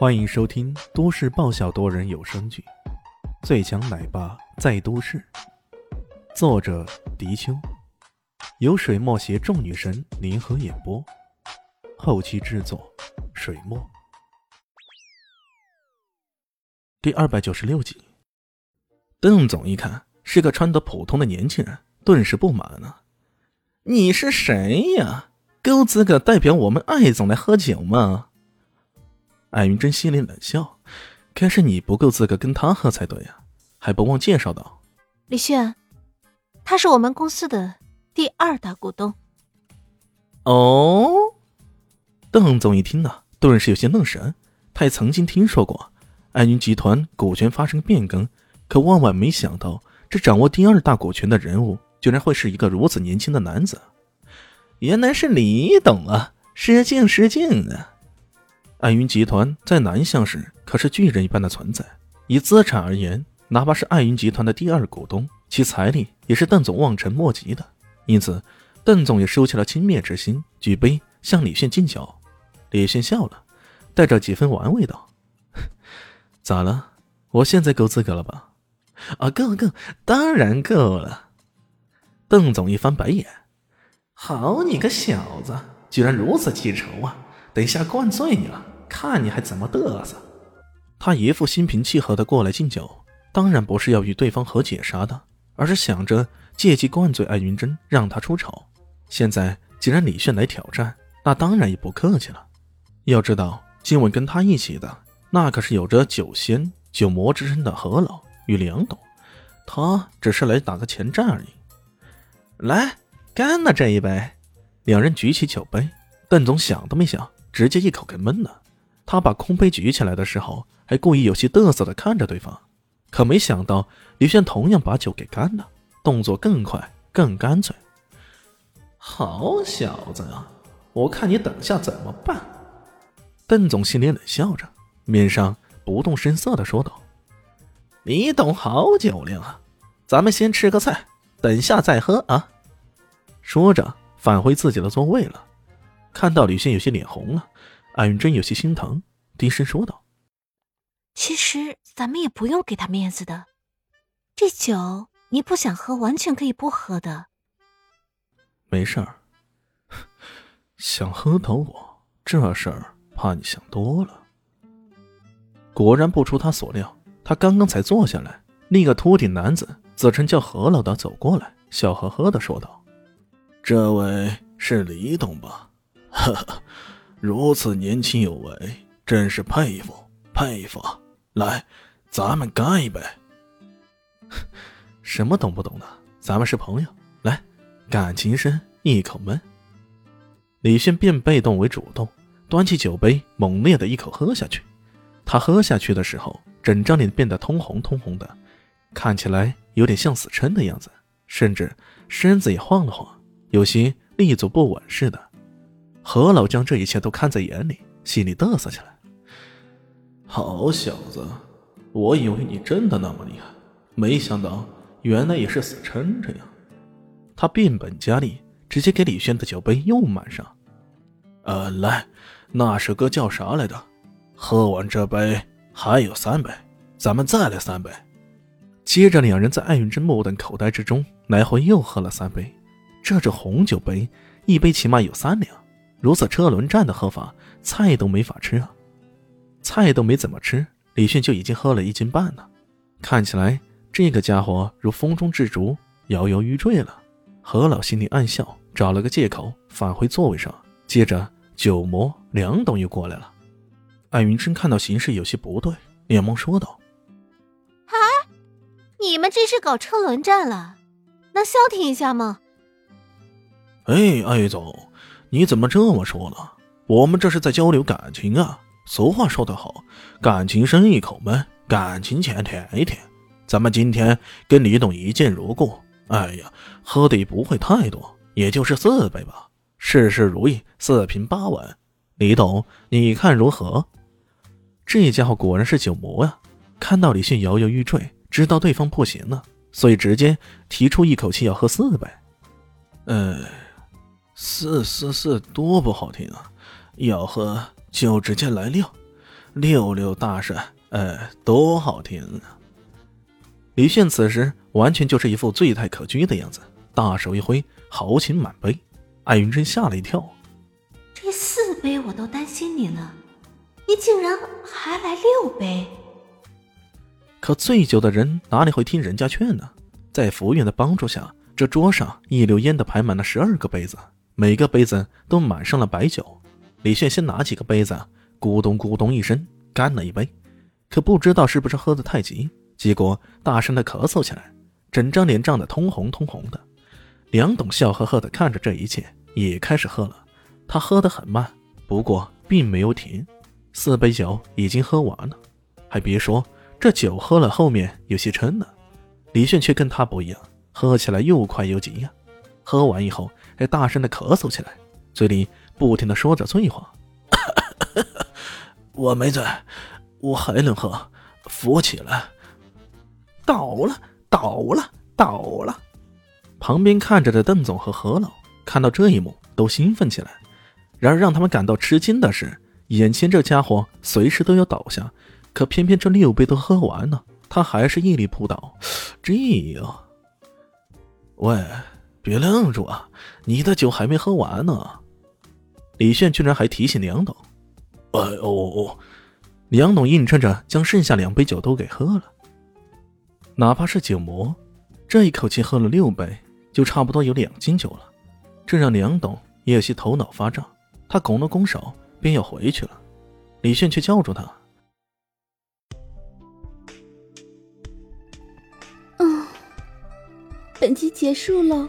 欢迎收听都市爆笑多人有声剧《最强奶爸在都市》，作者：迪秋，由水墨携众女神联合演播，后期制作：水墨。第二百九十六集，邓总一看是个穿得普通的年轻人，顿时不满了：“你是谁呀？够资格代表我们艾总来喝酒吗？”艾云珍心里冷笑，该是你不够资格跟他喝才对呀，还不忘介绍道：“李炫，他是我们公司的第二大股东。”哦，邓总一听呢，顿时有些愣神。他也曾经听说过艾云集团股权发生变更，可万万没想到，这掌握第二大股权的人物，竟然会是一个如此年轻的男子。原来是李董啊！失敬失敬啊！艾云集团在南向市可是巨人一般的存在，以资产而言，哪怕是艾云集团的第二股东，其财力也是邓总望尘莫及的。因此，邓总也收起了轻蔑之心，举杯向李炫敬酒。李炫笑了，带着几分玩味道：“咋了？我现在够资格了吧？”“啊，够够，当然够了。”邓总一翻白眼：“好你个小子，居然如此记仇啊！等一下灌醉你了。”看你还怎么嘚瑟！他一副心平气和的过来敬酒，当然不是要与对方和解啥的，而是想着借机灌醉艾云珍，让他出丑。现在既然李炫来挑战，那当然也不客气了。要知道，今晚跟他一起的，那可是有着酒仙、酒魔之称的何老与梁董，他只是来打个前站而已。来，干了这一杯！两人举起酒杯，邓总想都没想，直接一口给闷了。他把空杯举起来的时候，还故意有些嘚瑟的看着对方，可没想到李炫同样把酒给干了，动作更快更干脆。好小子啊，我看你等下怎么办？邓总心里冷笑着，面上不动声色的说道：“李董好酒量啊，咱们先吃个菜，等下再喝啊。”说着返回自己的座位了。看到李炫有些脸红了。艾云珍有些心疼，低声说道：“其实咱们也不用给他面子的，这酒你不想喝，完全可以不喝的。没事儿，想喝倒我这事儿，怕你想多了。”果然不出他所料，他刚刚才坐下来，另一个秃顶男子自称叫何老的走过来，笑呵呵的说道：“这位是李董吧？”呵呵。如此年轻有为，真是佩服佩服！来，咱们干一杯。什么懂不懂的？咱们是朋友，来，感情深，一口闷。李迅变被动为主动，端起酒杯，猛烈的一口喝下去。他喝下去的时候，整张脸变得通红通红的，看起来有点像死撑的样子，甚至身子也晃了晃，有些立足不稳似的。何老将这一切都看在眼里，心里嘚瑟起来。好小子，我以为你真的那么厉害，没想到原来也是死撑着呀！他变本加厉，直接给李轩的酒杯又满上。呃，来，那首歌叫啥来着？喝完这杯还有三杯，咱们再来三杯。接着，两人在艾云珍目瞪口呆之中，来回又喝了三杯。这只红酒杯，一杯起码有三两。如此车轮战的喝法，菜都没法吃啊！菜都没怎么吃，李迅就已经喝了一斤半了。看起来这个家伙如风中之竹，摇摇欲坠了。何老心里暗笑，找了个借口返回座位上。接着，酒魔梁董又过来了。艾云琛看到形势有些不对，连忙说道：“哎，你们这是搞车轮战了？能消停一下吗？”哎，艾总。你怎么这么说呢？我们这是在交流感情啊！俗话说得好，感情深一口闷，感情浅舔一舔。咱们今天跟李董一见如故，哎呀，喝的也不会太多，也就是四杯吧。事事如意，四平八稳。李董，你看如何？这家伙果然是酒魔呀！看到李迅摇摇欲坠，知道对方不行了，所以直接提出一口气要喝四杯。呃。四四四多不好听啊！要喝就直接来六，六六大顺，哎，多好听啊！李炫此时完全就是一副醉态可掬的样子，大手一挥，豪情满杯。艾云珍吓了一跳，这四杯我都担心你呢，你竟然还来六杯！可醉酒的人哪里会听人家劝呢？在服务员的帮助下，这桌上一溜烟的排满了十二个杯子，每个杯子都满上了白酒。李炫先拿起个杯子，咕咚咕咚一声干了一杯，可不知道是不是喝得太急，结果大声的咳嗽起来，整张脸涨得通红通红的。梁董笑呵呵的看着这一切，也开始喝了。他喝得很慢，不过并没有停，四杯酒已经喝完了。还别说，这酒喝了后面有些撑呢。李炫却跟他不一样，喝起来又快又急呀。喝完以后还大声的咳嗽起来，嘴里不停的说着醉话。我没醉，我还能喝，扶起来。倒了，倒了，倒了。旁边看着的邓总和何老看到这一幕都兴奋起来，然而让他们感到吃惊的是，眼前这家伙随时都要倒下，可偏偏这六杯都喝完了，他还是屹立不倒。这样，喂，别愣住啊，你的酒还没喝完呢。李炫居然还提醒梁董：“哎哦哦！”梁董硬撑着将剩下两杯酒都给喝了，哪怕是酒魔，这一口气喝了六杯。就差不多有两斤酒了，这让梁董也有些头脑发胀。他拱了拱手，便要回去了。李炫却叫住他：“嗯，本集结束喽，